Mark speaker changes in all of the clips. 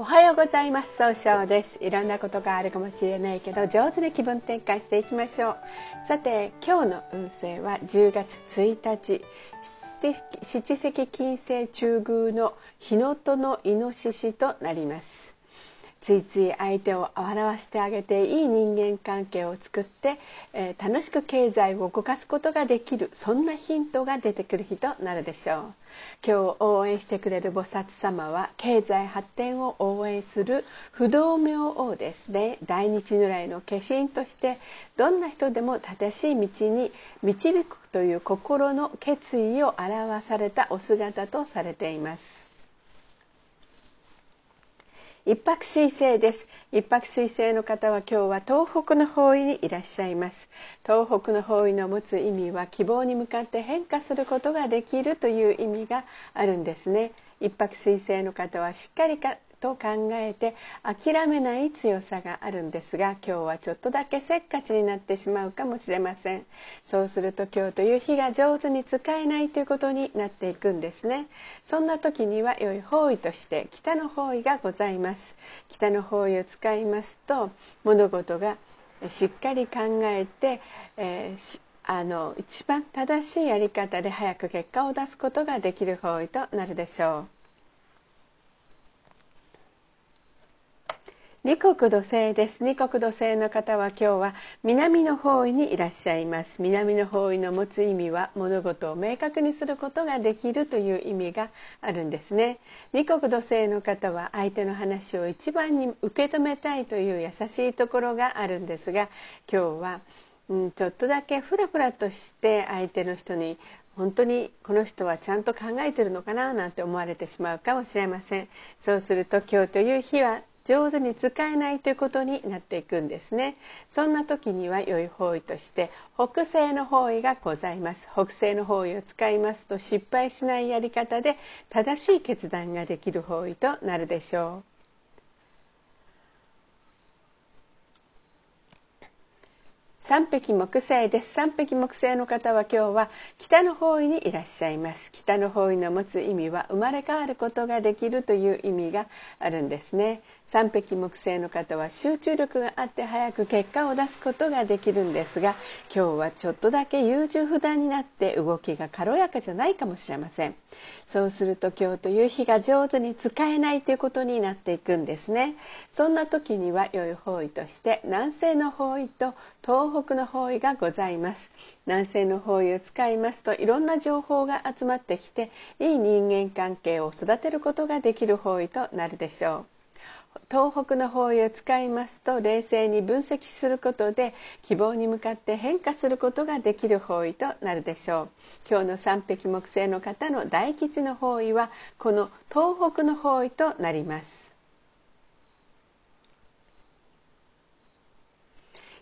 Speaker 1: おはようございます。総称です。いろんなことがあるかもしれないけど上手に気分転換していきましょう。さて今日の運勢は10月1日七石金星中宮の日のとのイノシシとなります。ついつい相手を笑わせてあげていい人間関係を作って、えー、楽しく経済を動かすことができるそんなヒントが出てくる日となるでしょう。今日応援してくれる菩薩様は経済発展を応援する不動明王ですね。大日如来の化身としてどんな人でも正しい道に導くという心の決意を表されたお姿とされています。一泊水星です。一泊水星の方は今日は東北の方位にいらっしゃいます。東北の方位の持つ意味は希望に向かって変化することができるという意味があるんですね。一泊水星の方はしっかりと考えて諦めない強さがあるんですが今日はちょっとだけせっかちになってしまうかもしれません。そうすると今日という日が上手に使えないということになっていくんですね。そんな時には良い方位として北の方位がございます。北の方位を使いますと物事がしっかり考えて、えーあの一番正しいやり方で早く結果を出すことができる方位となるでしょう。二国土星です。二国土星の方は今日は南の方位にいらっしゃいます。南の方位の持つ意味は物事を明確にすることができるという意味があるんですね。二国土星の方は相手の話を一番に受け止めたいという優しいところがあるんですが今日はうん、ちょっとだけフラフラとして相手の人に本当にこの人はちゃんと考えてるのかななんて思われてしまうかもしれません。そうすると今日という日は上手に使えないということになっていくんですね。そんな時には良い方位として北西の方位がございます。北西の方位を使いますと失敗しないやり方で正しい決断ができる方位となるでしょう。三匹木星です。三匹木星の方は今日は北の方位にいらっしゃいます。北の方位の持つ意味は生まれ変わることができるという意味があるんですね。三匹木星の方は集中力があって早く結果を出すことができるんですが今日はちょっとだけ優柔不断になって動きが軽やかじゃないかもしれません。そうすると今日という日が上手に使えないということになっていくんですね。そんな時には良い方位として南西の方位と東北の方位がございます。南西の方位を使いますといろんな情報が集まってきていい人間関係を育てることができる方位となるでしょう。東北の方位を使いますと冷静に分析することで希望に向かって変化することができる方位となるでしょう。今日の三匹木星の方の大吉の方位はこの東北の方位となります。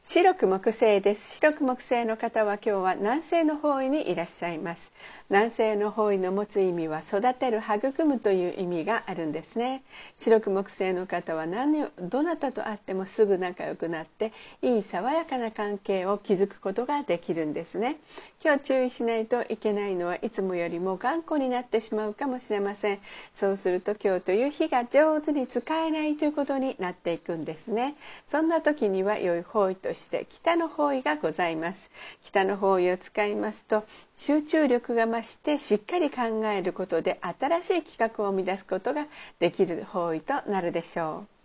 Speaker 1: 白く木星です。白く木星の方は今日は南西の方位にいらっしゃいます。南西の方位の持つ意味は育てる育むという意味があるんですね。白く木星の方は何をどなたと会ってもすぐ仲良くなっていい爽やかな関係を築くことができるんですね。今日注意しないといけないのはいつもよりも頑固になってしまうかもしれません。そうすると今日という日が上手に使えないということになっていくんですね。そんな時には良い方位として北の方位がございます。北の方位を使いますと集中力が増してしっかり考えることで新しい企画を生み出すことができる方位となるでしょう。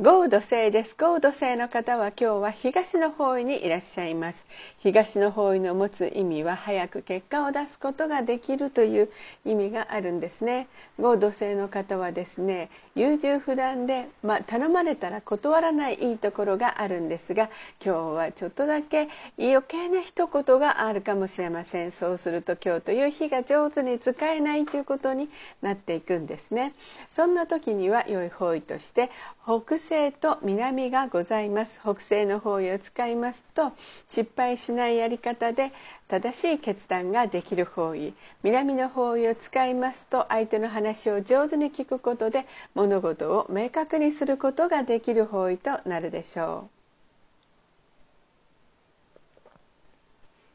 Speaker 1: 豪土星です。豪土星の方は今日は東の方位にいらっしゃいます。東の方位の持つ意味は早く結果を出すことができるという意味があるんですね。豪土星の方はですね優柔不断で、まあ、頼まれたら断らないいいところがあるんですが今日はちょっとだけ余計な一言があるかもしれません。そうすると今日という日が上手に使えないということになっていくんですね。そんな時には良い方位として北西と南がございます。北西の方位を使いますと失敗しないやり方で正しい決断ができる方位。南の方位を使いますと相手の話を上手に聞くことで物事を明確にすることができる方位となるでしょ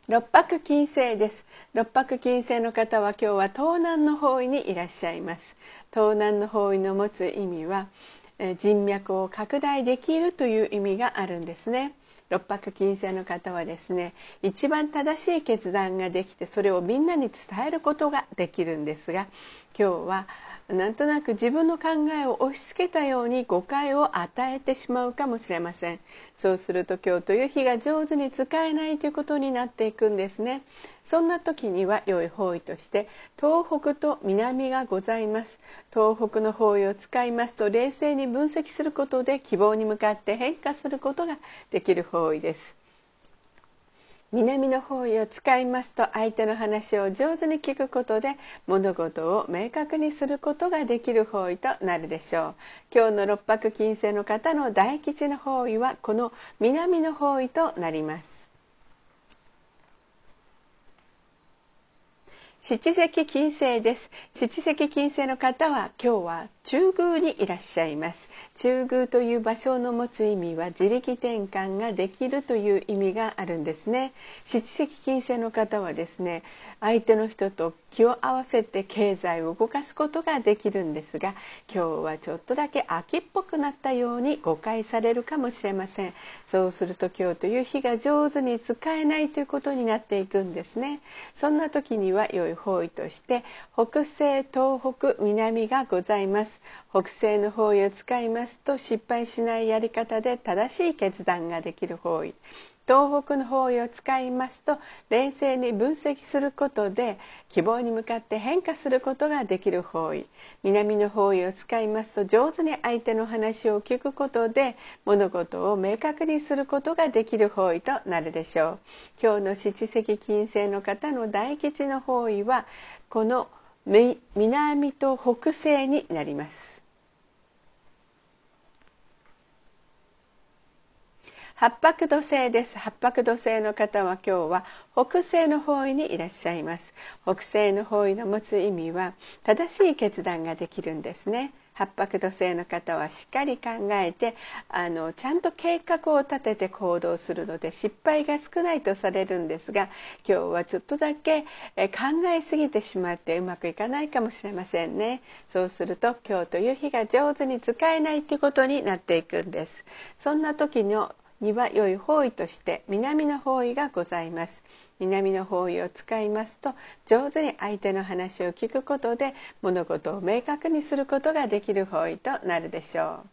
Speaker 1: う。六白金星です。六白金星の方は今日は東南の方位にいらっしゃいます。東南の方位の持つ意味は人脈を拡大できるという意味があるんですね。六白金星の方はですね一番正しい決断ができてそれをみんなに伝えることができるんですが今日はなんとなく自分の考えを押し付けたように誤解を与えてしまうかもしれません。そうすると今日という日が上手に使えないということになっていくんですね。そんな時には良い方位として東北と南がございます。東北の方位を使いますと冷静に分析することで希望に向かって変化することができる方位です。南の方位を使いますと相手の話を上手に聞くことで物事を明確にすることができる方位となるでしょう。今日の六白金星の方の大吉の方位はこの南の方位となります。七石金星です。七石金星の方は今日は中宮にいらっしゃいます。中宮という場所の持つ意味は自力転換ができるという意味があるんですね。七石金星の方はですね相手の人と気を合わせて経済を動かすことができるんですが今日はちょっとだけ秋っぽくなったように誤解されるかもしれません。そうすると今日という日が上手に使えないということになっていくんですね。そんな時には良い方位として北西東北南がございます。北西の方位を使いますと失敗しないやり方で正しい決断ができる方位。東北の方位を使いますと冷静に分析することで希望に向かって変化することができる方位南の方位を使いますと上手に相手の話を聞くことで物事を明確にすることができる方位となるでしょう。今日の七石金星の方の大吉の方位はこの南と北西になります。八白土星です。八白土星の方は今日は北西の方位にいらっしゃいます。北西の方位の持つ意味は正しい決断ができるんですね。八白土星の方はしっかり考えてあのちゃんと計画を立てて行動するので失敗が少ないとされるんですが今日はちょっとだけえ考えすぎてしまってうまくいかないかもしれませんね。そうすると今日という日が上手に使えないということになっていくんです。そんな時のには良い方位として南の方位がございます。南の方位を使いますと上手に相手の話を聞くことで物事を明確にすることができる方位となるでしょう。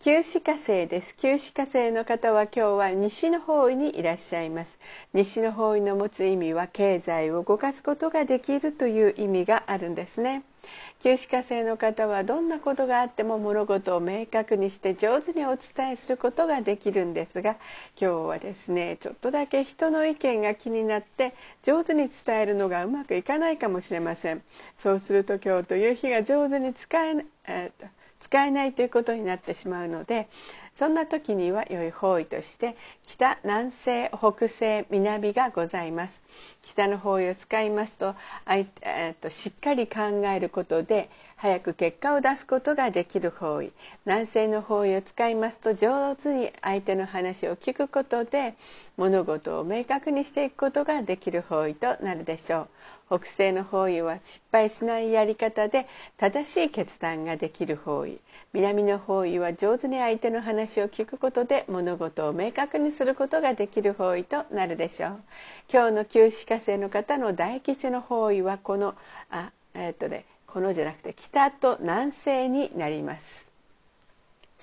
Speaker 1: 旧歯科生です。旧歯科生の方は今日は西の方位にいらっしゃいます。西の方位の持つ意味は経済を動かすことができるという意味があるんですね。旧歯科生の方はどんなことがあっても物事を明確にして上手にお伝えすることができるんですが今日はですねちょっとだけ人の意見が気になって上手に伝えるのがうまくいかないかもしれません。そうすると今日という日が上手に使え,、えー、使えないということになってしまうのでそんな時には良い方位として北南西北西南がございます。北の方位を使いますと,、えー、としっかり考えることで早く結果を出すことができる方位。南西の方位を使いますと上手に相手の話を聞くことで物事を明確にしていくことができる方位となるでしょう。北西の方位は失敗しないやり方で正しい決断ができる方位。南の方位は上手に相手の話を聞くことで物事を明確にすることができる方位となるでしょう。今日の旧歯科生の方の大吉の方位はこのあえっ、とねこのじゃなくて北と南西になります。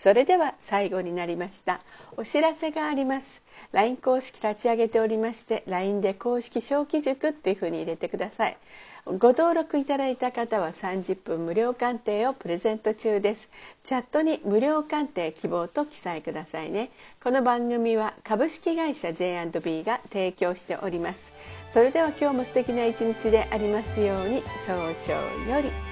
Speaker 1: それでは最後になりました。お知らせがあります。LINE 公式立ち上げておりまして LINE で公式小規塾っていうふうに入れてください。ご登録いただいた方は30分無料鑑定をプレゼント中です。チャットに無料鑑定希望と記載くださいね。この番組は株式会社 J&B が提供しております。それでは今日も素敵な一日でありますように早々より。